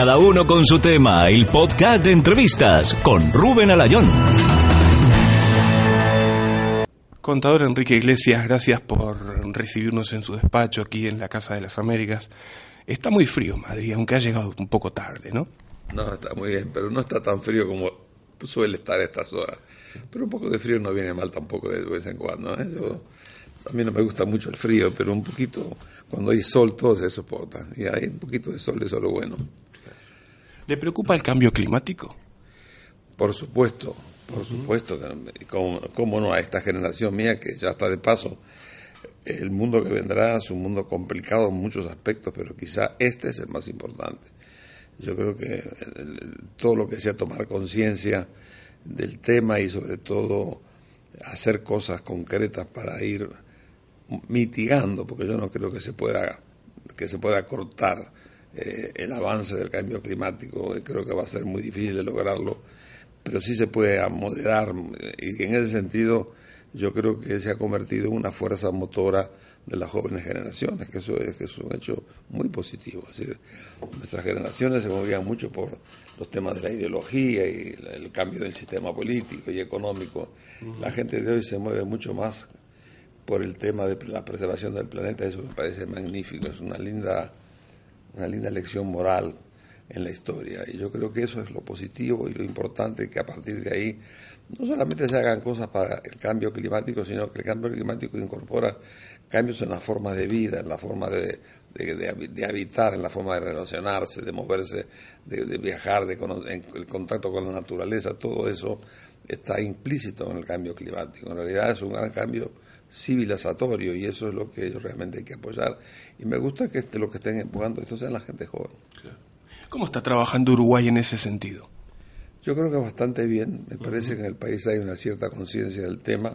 Cada uno con su tema, el podcast de entrevistas con Rubén Alayón. Contador Enrique Iglesias, gracias por recibirnos en su despacho aquí en la Casa de las Américas. Está muy frío Madrid, aunque ha llegado un poco tarde, ¿no? No, está muy bien, pero no está tan frío como suele estar a estas horas. Pero un poco de frío no viene mal tampoco de vez en cuando. ¿eh? Yo, a mí no me gusta mucho el frío, pero un poquito, cuando hay sol, todo se soporta. Y hay un poquito de sol, eso es lo bueno. ¿Le preocupa el cambio climático? Por supuesto, por supuesto. ¿Cómo, ¿Cómo no a esta generación mía que ya está de paso? El mundo que vendrá es un mundo complicado en muchos aspectos, pero quizá este es el más importante. Yo creo que todo lo que sea tomar conciencia del tema y sobre todo hacer cosas concretas para ir mitigando, porque yo no creo que se pueda que se pueda cortar eh, el avance del cambio climático, creo que va a ser muy difícil de lograrlo, pero sí se puede moderar y en ese sentido yo creo que se ha convertido en una fuerza motora de las jóvenes generaciones, que eso es, que es un hecho muy positivo. Es decir, nuestras generaciones se movían mucho por los temas de la ideología y el cambio del sistema político y económico. La gente de hoy se mueve mucho más por el tema de la preservación del planeta, eso me parece magnífico, es una linda, una linda lección moral en la historia. Y yo creo que eso es lo positivo y lo importante, que a partir de ahí no solamente se hagan cosas para el cambio climático, sino que el cambio climático incorpora cambios en la forma de vida, en la forma de, de, habitar, en la forma de relacionarse, de moverse, de, viajar, de en el contacto con la naturaleza, todo eso está implícito en el cambio climático. En realidad es un gran cambio civilizatorio y eso es lo que realmente hay que apoyar. Y me gusta que este, lo que estén empujando esto sean la gente joven. ¿Cómo está trabajando Uruguay en ese sentido? Yo creo que bastante bien. Me parece que en el país hay una cierta conciencia del tema.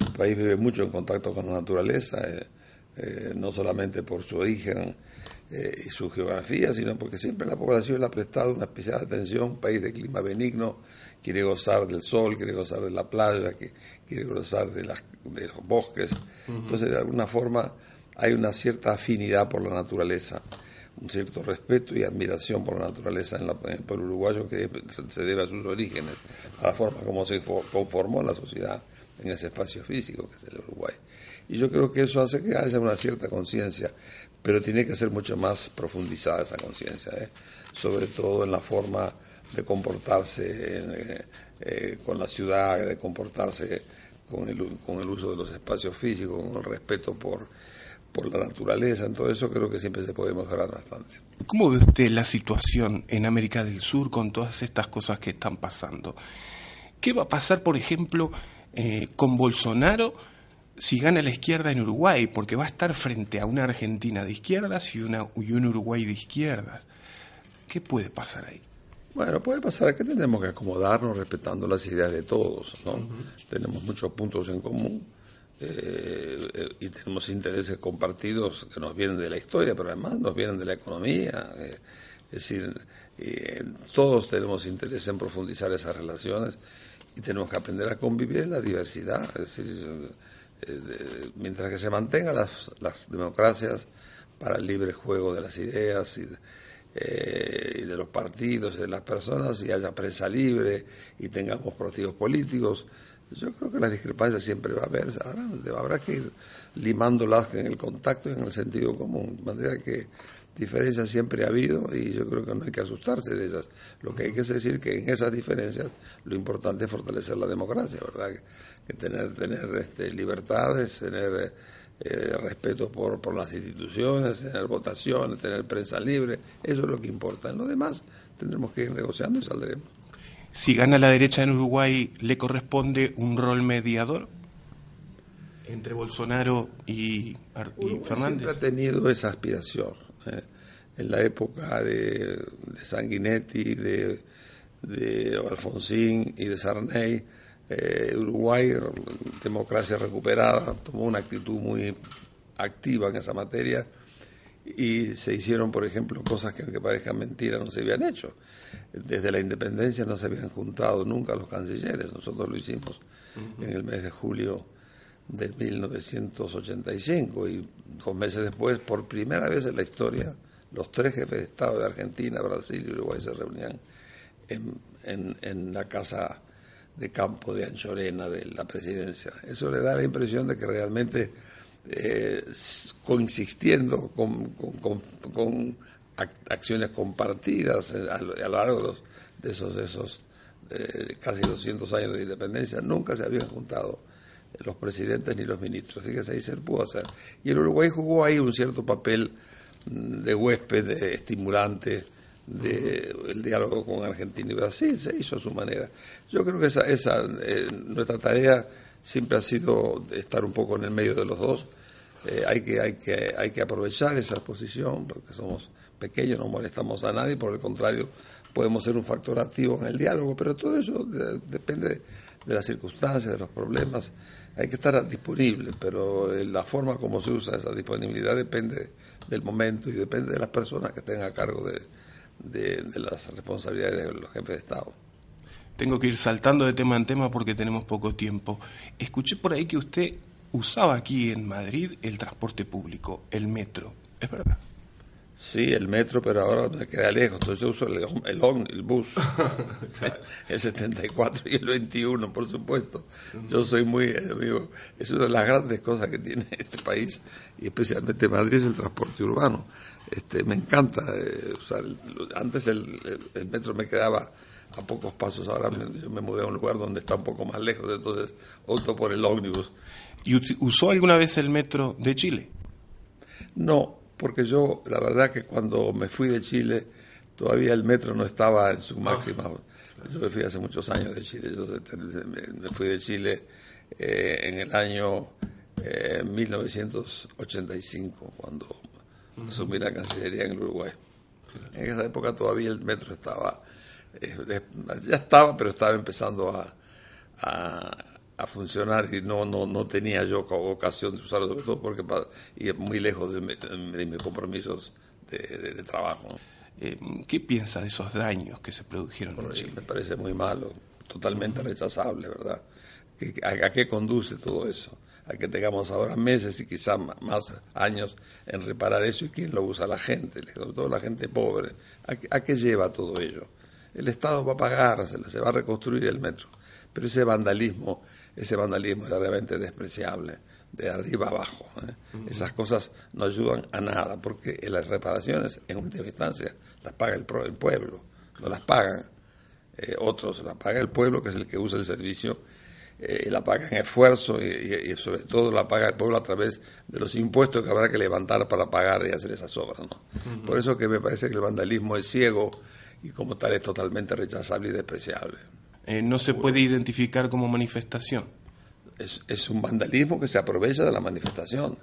El país vive mucho en contacto con la naturaleza, eh, eh, no solamente por su origen eh, y su geografía, sino porque siempre la población le ha prestado una especial atención. Un país de clima benigno, quiere gozar del sol, quiere gozar de la playa, quiere gozar de, las, de los bosques. Entonces, de alguna forma, hay una cierta afinidad por la naturaleza un cierto respeto y admiración por la naturaleza en, el pueblo uruguayo que se debe a sus orígenes, a la forma como se conformó la sociedad en ese espacio físico que es el Uruguay. Y yo creo que eso hace que haya una cierta conciencia, pero tiene que ser mucho más profundizada esa conciencia, ¿eh? sobre todo en la forma de comportarse eh, eh, con la ciudad, de comportarse con el, con el uso de los espacios físicos, con el respeto por por la naturaleza, en todo eso creo que siempre se puede mejorar bastante. ¿Cómo ve usted la situación en América del Sur con todas estas cosas que están pasando? ¿Qué va a pasar, por ejemplo, eh, con Bolsonaro si gana la izquierda en Uruguay? Porque va a estar frente a una Argentina de izquierdas y, una, y un Uruguay de izquierdas. ¿Qué puede pasar ahí? Bueno, puede pasar que tenemos que acomodarnos respetando las ideas de todos, ¿no? Tenemos muchos puntos en común eh, y tenemos intereses compartidos que nos vienen de la historia, pero además nos vienen de la economía. Eh, es decir, eh, todos tenemos interés en profundizar esas relaciones y tenemos que aprender a convivir en la diversidad. Es decir, mientras que se mantengan las, las, democracias para el libre juego de las ideas y, y de los partidos y de las personas y haya prensa libre y tengamos partidos políticos, yo creo que las discrepancias siempre va a haber, ahora habrá que ir limándolas en el contacto y en el sentido común, de manera que diferencias siempre ha habido y yo creo que no hay que asustarse de ellas. Lo que hay que decir que en esas diferencias lo importante es fortalecer la democracia, ¿verdad? Que, tener, tener este, libertades, tener eh, respeto por, por las instituciones, tener votaciones, tener prensa libre, eso es lo que importa. En lo demás tendremos que ir negociando y saldremos. Si gana la derecha en Uruguay, ¿le corresponde un rol mediador entre Bolsonaro y, Fernández? Siempre ha tenido esa aspiración. ¿Eh? En la época de, Sanguinetti, de, de Alfonsín y de Sarney, eh, Uruguay, democracia recuperada, tomó una actitud muy activa en esa materia y se hicieron, por ejemplo, cosas que aunque parezcan mentiras no se habían hecho. Desde la independencia no se habían juntado nunca los cancilleres, nosotros lo hicimos en el mes de julio de 1985 y dos meses después, por primera vez en la historia los tres jefes de Estado de Argentina, Brasil y Uruguay se reunían en, en, la casa de campo de Anchorena de la presidencia. Eso le da la impresión de que realmente, eh, consistiendo con, con, acciones compartidas a, lo largo de, esos, de esos eh, casi 200 años de independencia, nunca se habían juntado los presidentes ni los ministros. Fíjese, ahí se pudo hacer. Y el Uruguay jugó ahí un cierto papel mm, de huésped, de estimulante, de el diálogo con Argentina y Brasil, se hizo a su manera. Yo creo que esa, esa eh, nuestra tarea siempre ha sido estar un poco en el medio de los dos. Eh, hay, que, hay, que, hay que aprovechar esa posición, porque somos pequeños, no molestamos a nadie, por el contrario, podemos ser un factor activo en el diálogo, pero todo eso depende de las circunstancias, de los problemas hay que estar disponible, pero la forma como se usa esa disponibilidad depende del momento y depende de las personas que estén a cargo de, de, las responsabilidades de los jefes de Estado. Tengo que ir saltando de tema en tema porque tenemos poco tiempo. Escuché por ahí que usted usaba aquí en Madrid el transporte público, el metro. ¿Es verdad? Sí, el metro, pero ahora me queda lejos. Entonces yo uso el, el, el bus, el 74 y el 21, por supuesto. Yo soy muy, amigo, es una de las grandes cosas que tiene este país, y especialmente Madrid, es el transporte urbano. Este, me encanta eh, usar. antes el, metro me quedaba a pocos pasos, ahora me, yo me mudé a un lugar donde está un poco más lejos, entonces opto por el ómnibus. ¿Y usó alguna vez el metro de Chile? No, porque yo, la verdad que cuando me fui de Chile, todavía el metro no estaba en su máxima. Yo me fui hace muchos años de Chile. Yo me fui de Chile eh, en el año 1985, eh, cuando asumí la Cancillería en el Uruguay. En esa época todavía el metro estaba, eh, ya estaba, pero estaba empezando a, a funcionar y no, no, no tenía yo ocasión de usarlo, sobre todo porque y muy lejos de, mis compromisos de, trabajo. Eh, ¿Qué piensa de esos daños que se produjeron en Chile? Me parece muy malo, totalmente rechazable, ¿verdad? a, qué conduce todo eso? A que tengamos ahora meses y quizás más años en reparar eso y quién lo usa la gente, sobre todo la gente pobre. ¿A, a qué lleva todo ello? El Estado va a pagar, se, se va a reconstruir el metro, pero ese vandalismo ese vandalismo era realmente despreciable, de arriba abajo. ¿eh? Esas cosas no ayudan a nada, porque las reparaciones, en última instancia, las paga el, pueblo, no las pagan eh, otros, las paga el pueblo, que es el que usa el servicio, eh, la paga en esfuerzo y, sobre todo la paga el pueblo a través de los impuestos que habrá que levantar para pagar y hacer esas obras. ¿no? Por eso que me parece que el vandalismo es ciego y como tal es totalmente rechazable y despreciable. Eh, no se puede identificar como manifestación. Es, un vandalismo que se aprovecha de la manifestación.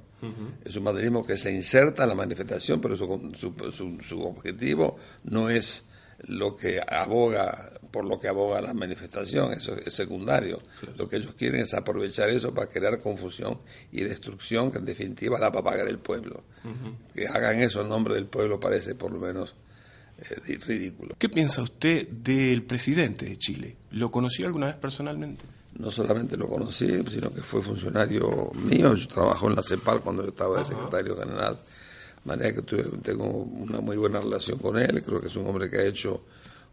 Es un vandalismo que se inserta en la manifestación, pero su, objetivo no es lo que aboga, por lo que aboga la manifestación, eso es secundario. Lo que ellos quieren es aprovechar eso para crear confusión y destrucción, que en definitiva la va a pagar el pueblo. Que hagan eso en nombre del pueblo parece por lo menos ridículo. ¿Qué piensa usted del presidente de Chile? ¿Lo conoció alguna vez personalmente? No solamente lo conocí, sino que fue funcionario mío. Yo trabajó en la CEPAL cuando yo estaba de secretario general. De manera que tengo una muy buena relación con él. Creo que es un hombre que ha hecho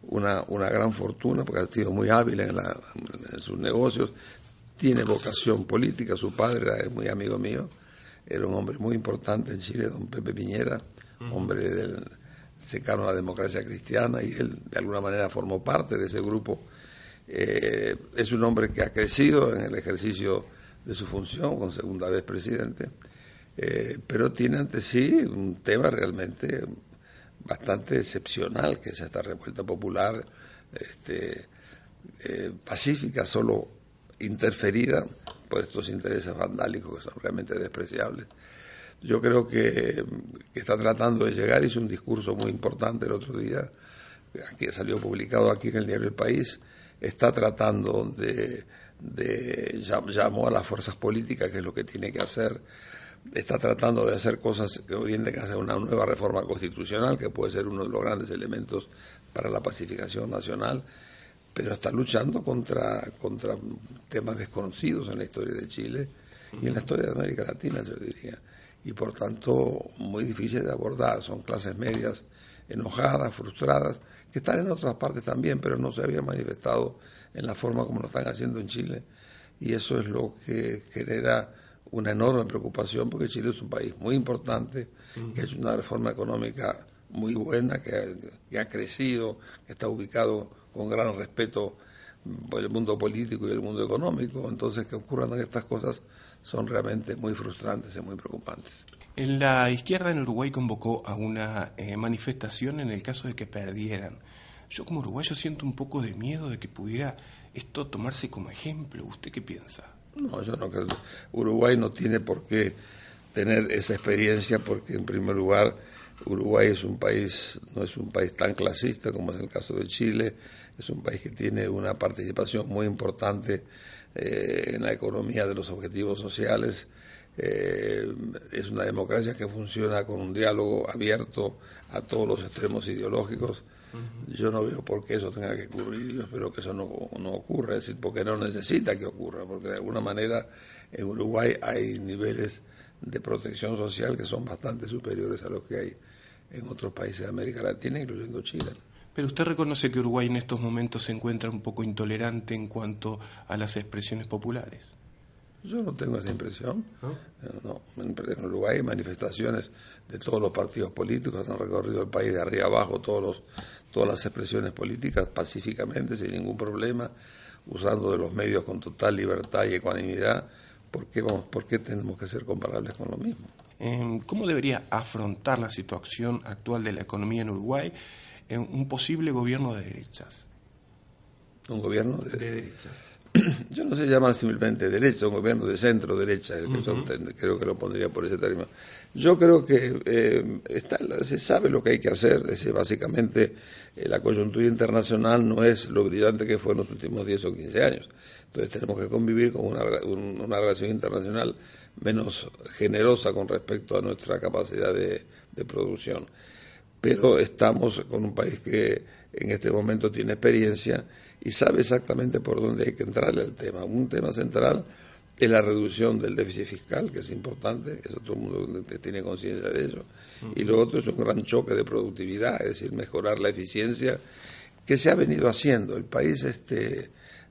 una, una gran fortuna porque ha sido muy hábil en, en sus negocios. Tiene vocación política. Su padre era muy amigo mío. Era un hombre muy importante en Chile, don Pepe Piñera, hombre del cercano a la democracia cristiana y él de alguna manera formó parte de ese grupo. Eh, es un hombre que ha crecido en el ejercicio de su función con segunda vez presidente, eh, pero tiene ante sí un tema realmente bastante excepcional, que es esta revuelta popular este, eh, pacífica, solo interferida por estos intereses vandálicos que son realmente despreciables yo creo que, está tratando de llegar, hizo un discurso muy importante el otro día, que salió publicado aquí en el diario El País, está tratando de, de llamó a las fuerzas políticas, que es lo que tiene que hacer, está tratando de hacer cosas que orienten hacia una nueva reforma constitucional, que puede ser uno de los grandes elementos para la pacificación nacional, pero está luchando contra, contra temas desconocidos en la historia de Chile y en la historia de América Latina, yo diría y por tanto muy difíciles de abordar. Son clases medias enojadas, frustradas, que están en otras partes también, pero no se habían manifestado en la forma como lo están haciendo en Chile. Y eso es lo que genera una enorme preocupación, porque Chile es un país muy importante, que ha hecho una reforma económica muy buena, que ha, crecido, que está ubicado con gran respeto por el mundo político y el mundo económico. Entonces, que ocurran estas cosas son realmente muy frustrantes y muy preocupantes. La izquierda en Uruguay convocó a una eh, manifestación en el caso de que perdieran. Yo como uruguayo siento un poco de miedo de que pudiera esto tomarse como ejemplo. ¿Usted qué piensa? No, yo no creo. Uruguay no tiene por qué tener esa experiencia porque en primer lugar Uruguay es un país, no es un país tan clasista como es el caso de Chile, es un país que tiene una participación muy importante eh, en la economía de los objetivos sociales, eh, es una democracia que funciona con un diálogo abierto a todos los extremos ideológicos. Yo no veo por qué eso tenga que ocurrir, yo espero que eso no, no ocurra, es decir, porque no necesita que ocurra, porque de alguna manera en Uruguay hay niveles de protección social que son bastante superiores a los que hay en otros países de América Latina, incluyendo Chile. Pero usted reconoce que Uruguay en estos momentos se encuentra un poco intolerante en cuanto a las expresiones populares. Yo no tengo esa impresión. ¿No? Eh, en Uruguay hay manifestaciones de todos los partidos políticos, han recorrido el país de arriba abajo todos los, todas las expresiones políticas pacíficamente, sin ningún problema, usando de los medios con total libertad y ecuanimidad ¿por qué, vamos, ¿por qué tenemos que ser comparables con lo mismo? Em, ¿Cómo debería afrontar la situación actual de la economía en Uruguay en un posible gobierno de derechas? ¿Un gobierno de, derechas? Yo no sé llamar simplemente derecha, un gobierno de centro-derecha, creo que lo pondría por ese término. Yo creo que eh, está, se sabe lo que hay que hacer, es básicamente eh, la coyuntura internacional no es lo brillante que fue en los últimos 10 o 15 años. Entonces tenemos que convivir con una, una relación internacional menos generosa con respecto a nuestra capacidad de, producción. Pero estamos con un país que en este momento tiene experiencia y sabe exactamente por dónde hay que entrarle al tema. Un tema central es la reducción del déficit fiscal, que es importante, eso todo el mundo tiene conciencia de ello. Y lo otro es un gran choque de productividad, es decir, mejorar la eficiencia que se ha venido haciendo. El país este,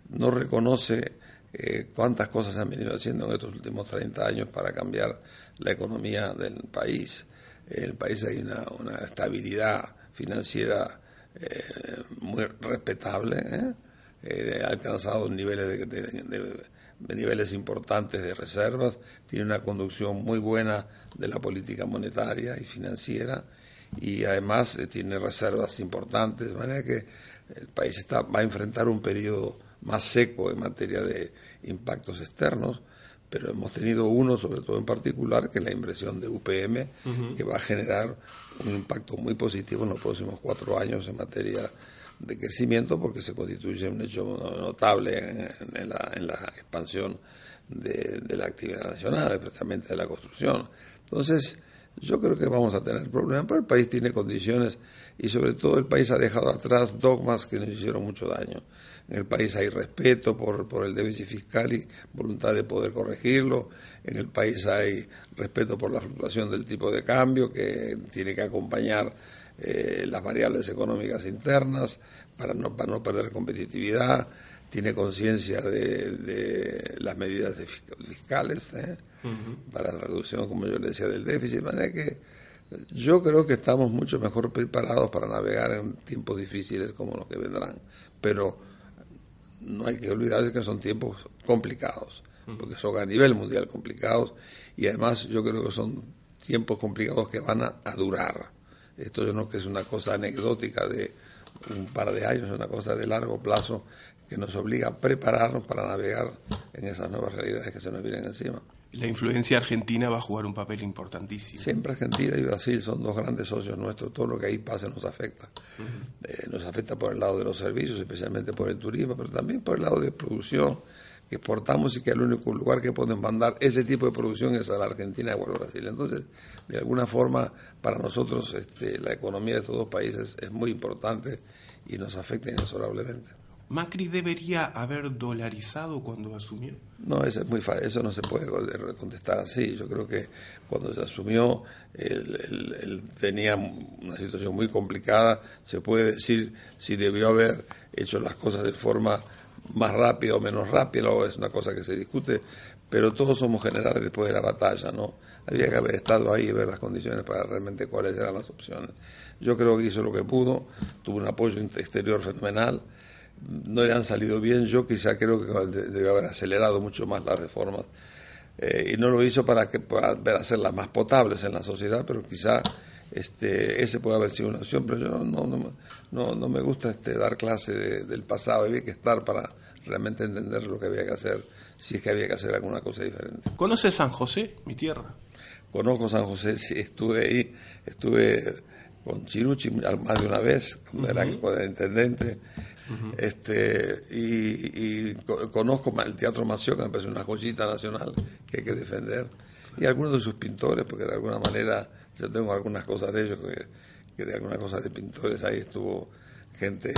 no reconoce eh, cuántas cosas se han venido haciendo en estos últimos 30 años para cambiar la economía del país. El país hay una, estabilidad financiera eh, muy respetable, ¿eh? ha alcanzado niveles de, niveles importantes de reservas, tiene una conducción muy buena de la política monetaria y financiera y además tiene reservas importantes, de manera que el país está, va a enfrentar un periodo más seco en materia de impactos externos, pero hemos tenido uno, sobre todo en particular, que es la inversión de UPM, que va a generar un impacto muy positivo en los próximos cuatro años en materia de crecimiento, porque se constituye un hecho notable en, la, expansión de, de, la actividad nacional, especialmente de la construcción. Entonces, yo creo que vamos a tener problemas, pero el país tiene condiciones y sobre todo el país ha dejado atrás dogmas que nos hicieron mucho daño. En el país hay respeto por, por el déficit fiscal y voluntad de poder corregirlo. En el país hay respeto por la fluctuación del tipo de cambio que tiene que acompañar eh, las variables económicas internas para no, para no perder competitividad. Tiene conciencia de, las medidas fiscales ¿eh? para la reducción, como yo le decía, del déficit. De manera que yo creo que estamos mucho mejor preparados para navegar en tiempos difíciles como los que vendrán. Pero no hay que olvidarse que son tiempos complicados, porque son a nivel mundial complicados y además yo creo que son tiempos complicados que van a, durar. Esto yo no que es una cosa anecdótica de un par de años, es una cosa de largo plazo que nos obliga a prepararnos para navegar en esas nuevas realidades que se nos vienen encima la influencia argentina va a jugar un papel importantísimo. Siempre Argentina y Brasil son dos grandes socios nuestros, todo lo que ahí pasa nos afecta. Eh, nos afecta por el lado de los servicios, especialmente por el turismo, pero también por el lado de producción que exportamos y que el único lugar que pueden mandar ese tipo de producción es a la Argentina o a Brasil. Entonces, de alguna forma, para nosotros este, la economía de estos dos países es muy importante y nos afecta inexorablemente. ¿Macri debería haber dolarizado cuando asumió? No, eso es muy fácil, eso no se puede contestar así. Yo creo que cuando se asumió, él, tenía una situación muy complicada. Se puede decir si debió haber hecho las cosas de forma más rápida o menos rápida, o es una cosa que se discute, pero todos somos generales después de la batalla, ¿no? Había que haber estado ahí y ver las condiciones para realmente cuáles eran las opciones. Yo creo que hizo lo que pudo, tuvo un apoyo exterior fenomenal no le han salido bien. Yo quizá creo que debe haber acelerado mucho más las reformas. Eh, y no lo hizo para, que, para hacerlas más potables en la sociedad, pero quizá este, ese puede haber sido una opción. Pero yo no, no, no, no me gusta este, dar clase del pasado. Había que estar para realmente entender lo que había que hacer, si es que había que hacer alguna cosa diferente. ¿Conoce San José, mi tierra? Conozco San José, sí, estuve ahí, estuve con Chiruchi más de una vez, cuando era intendente este y, conozco el Teatro Mació, que me parece una joyita nacional que hay que defender, y algunos de sus pintores, porque de alguna manera yo tengo algunas cosas de ellos, que, de algunas cosas de pintores ahí estuvo gente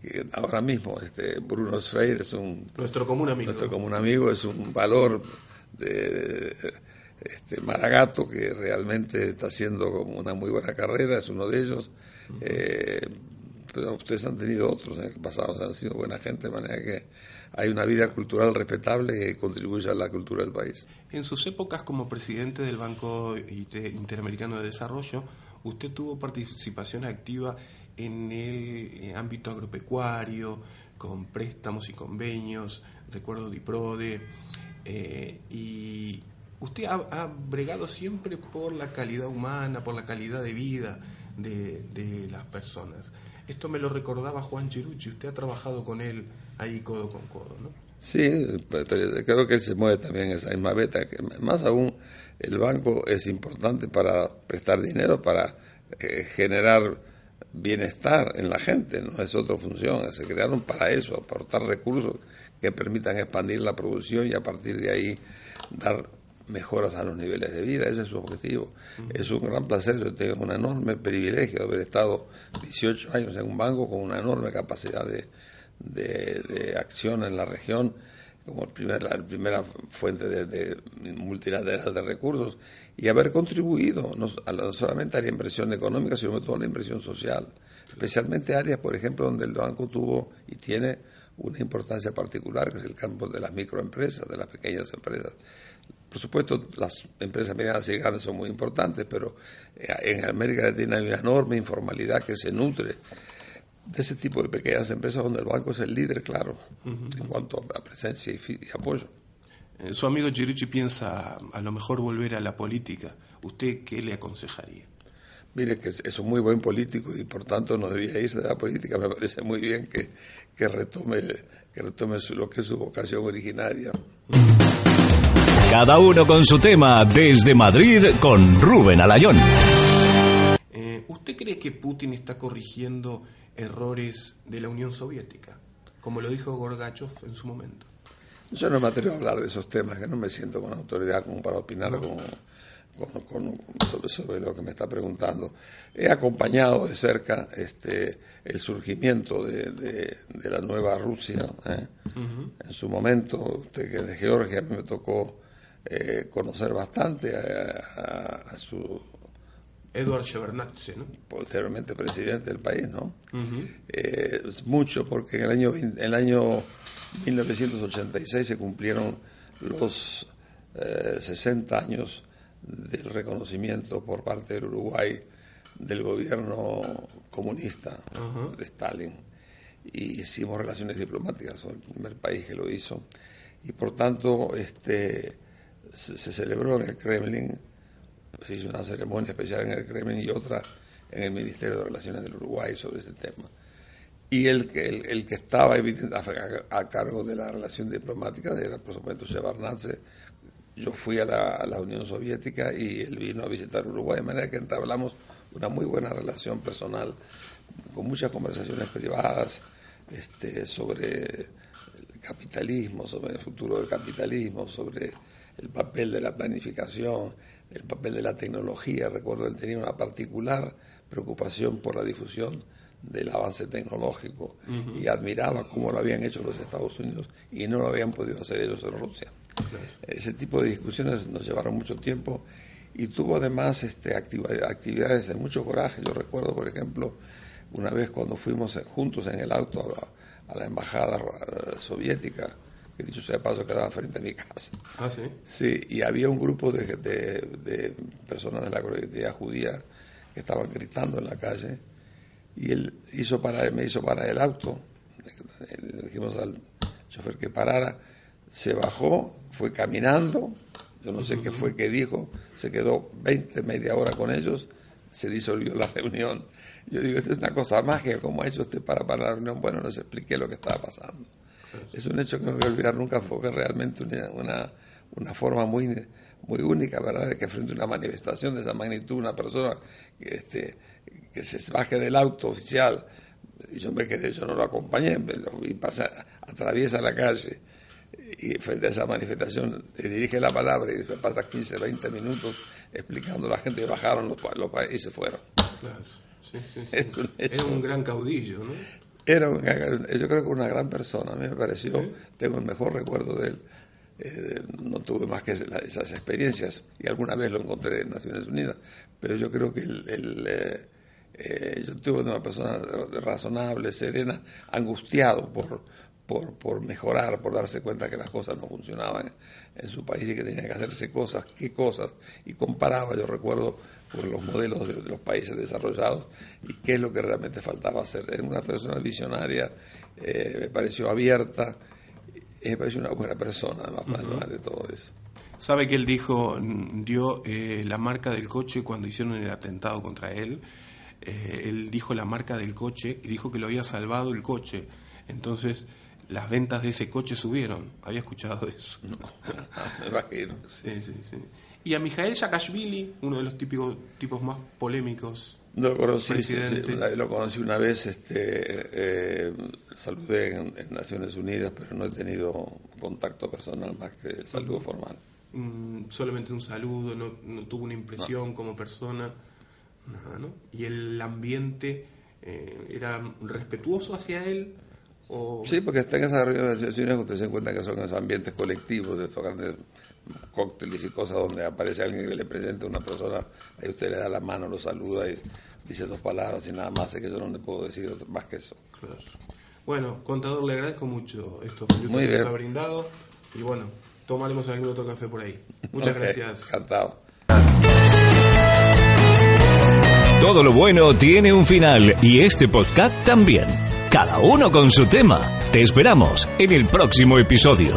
que ahora mismo, este Bruno Sveir es un... Nuestro común amigo. Nuestro común amigo es un valor de, este Maragato, que realmente está haciendo como una muy buena carrera, es uno de ellos pero ustedes han tenido otros en el pasado, han sido buena gente, de manera que hay una vida cultural respetable que contribuye a la cultura del país. En sus épocas como presidente del Banco Interamericano de Desarrollo, usted tuvo participación activa en el eh, ámbito agropecuario, con préstamos y convenios, recuerdo DIPRODE, eh, y usted ha, bregado siempre por la calidad humana, por la calidad de vida de, de las personas. Esto me lo recordaba Juan Chirucci, usted ha trabajado con él ahí codo con codo, ¿no? Sí, creo que él se mueve también esa misma beta. Más aún, el banco es importante para prestar dinero, para eh, generar bienestar en la gente, no es otra función, se crearon para eso, aportar recursos que permitan expandir la producción y a partir de ahí dar mejoras a los niveles de vida, ese es su objetivo. Es un gran placer, yo tengo un enorme privilegio de haber estado 18 años en un banco con una enorme capacidad de, de, acción en la región, como primer, la primera fuente de, multilateral de recursos, y haber contribuido no, solamente a la inversión económica, sino sobre todo a la inversión social, especialmente áreas, por ejemplo, donde el banco tuvo y tiene una importancia particular, que es el campo de las microempresas, de las pequeñas empresas. Por supuesto, las empresas medianas y grandes son muy importantes, pero eh, en América Latina hay una enorme informalidad que se nutre de ese tipo de pequeñas empresas donde el banco es el líder, claro, en cuanto a presencia y, apoyo. Eh, su amigo Chirichi piensa a lo mejor volver a la política. ¿Usted qué le aconsejaría? Mire que es un muy buen político y por tanto no debería irse de la política. Me parece muy bien que, que retome, que retome lo que es su vocación originaria. Cada uno con su tema desde Madrid con Rubén Alayón. Eh, ¿Usted cree que Putin está corrigiendo errores de la Unión Soviética, como lo dijo Gorgachev en su momento? Yo no me atrevo a hablar de esos temas, que no me siento con autoridad como para opinar sobre, lo que me está preguntando. He acompañado de cerca este, el surgimiento de, la nueva Rusia. ¿eh? En su momento, usted que de Georgia me tocó eh, conocer bastante a, su... Eduard Shevardnadze, ¿no? Posteriormente presidente del país, ¿no? Eh, es mucho porque en el año, en el año 1986 se cumplieron los 60 eh, años del reconocimiento por parte del Uruguay del gobierno comunista de Stalin y hicimos relaciones diplomáticas, fue el primer país que lo hizo y por tanto este se, celebró en el Kremlin, se hizo una ceremonia especial en el Kremlin y otra en el Ministerio de Relaciones del Uruguay sobre ese tema. Y el, el, el que estaba a, a, cargo de la relación diplomática era, por supuesto, Shevardnadze. Yo fui a la, Unión Soviética y él vino a visitar Uruguay, de manera que entablamos una muy buena relación personal, con muchas conversaciones privadas este, sobre el capitalismo, sobre el futuro del capitalismo, sobre el papel de la planificación, el papel de la tecnología. Recuerdo que él tenía una particular preocupación por la difusión del avance tecnológico y admiraba cómo lo habían hecho los Estados Unidos y no lo habían podido hacer ellos en Rusia. Ese tipo de discusiones nos llevaron mucho tiempo y tuvo además este, actividades de mucho coraje. Yo recuerdo, por ejemplo, una vez cuando fuimos juntos en el auto a la, embajada eh, soviética, que dicho sea paso quedaba frente a mi casa. Ah, sí. Sí, y había un grupo de, de, personas de la colectividad judía que estaban gritando en la calle y él hizo para, me hizo parar el auto. Le dijimos al chofer que parara, se bajó, fue caminando yo no sé qué fue que dijo, se quedó 20, media hora con ellos, se disolvió la reunión. Yo digo, esto es una cosa mágica, ¿cómo ha hecho usted para parar la reunión? Bueno, les expliqué lo que estaba pasando. Es un hecho que no voy a olvidar nunca, fue realmente una, una, forma muy, muy única, ¿verdad?, de que frente a una manifestación de esa magnitud, una persona que, este, que se baje del auto oficial, y yo me quedé, yo no lo acompañé, y pasa, atraviesa la calle y frente a esa manifestación dirige la palabra y después pasa 15, 20 minutos explicando a la gente bajaron los, los y se fueron. Claro. Sí, sí, Era un gran caudillo, ¿no? Era yo creo que una gran persona, a mí me pareció, tengo el mejor recuerdo de él. Eh, no tuve más que esas experiencias y alguna vez lo encontré en Naciones Unidas, pero yo creo que el, eh, eh, yo tuve una persona razonable, serena, angustiado por, por, por mejorar, por darse cuenta que las cosas no funcionaban en su país y que tenía que hacerse cosas, qué cosas, y comparaba, yo recuerdo, por los modelos de, los países desarrollados y qué es lo que realmente faltaba hacer. Era una persona visionaria, eh, me pareció abierta, y me pareció una buena persona, además, de todo eso. ¿Sabe que él dijo, dio eh, la marca del coche cuando hicieron el atentado contra él? Eh, él dijo la marca del coche y dijo que lo había salvado el coche. Entonces, las ventas de ese coche subieron. Había escuchado eso. No, me imagino. Sí, sí, sí. Y a Mijael Saakashvili, uno de los típicos tipos más polémicos. No lo conocí, lo conocí una vez, este, eh, saludé en, Naciones Unidas, pero no he tenido contacto personal más que el saludo formal. Mm, solamente un saludo, no, no tuvo una impresión como persona, nada, ¿no? Y el ambiente eh, era respetuoso hacia él, Sí, porque está en esas reuniones de usted se encuentra que son esos ambientes colectivos, de estos grandes cócteles y cosas donde aparece alguien que le presenta a una persona, ahí usted le da la mano, lo saluda y dice dos palabras y nada más, es que yo no le puedo decir más que eso. Bueno, contador, le agradezco mucho estos minutos que nos ha brindado y bueno, tomaremos algún otro café por ahí. Muchas gracias. Encantado. Todo lo bueno tiene un final y este podcast también cada uno con su tema. Te esperamos en el próximo episodio.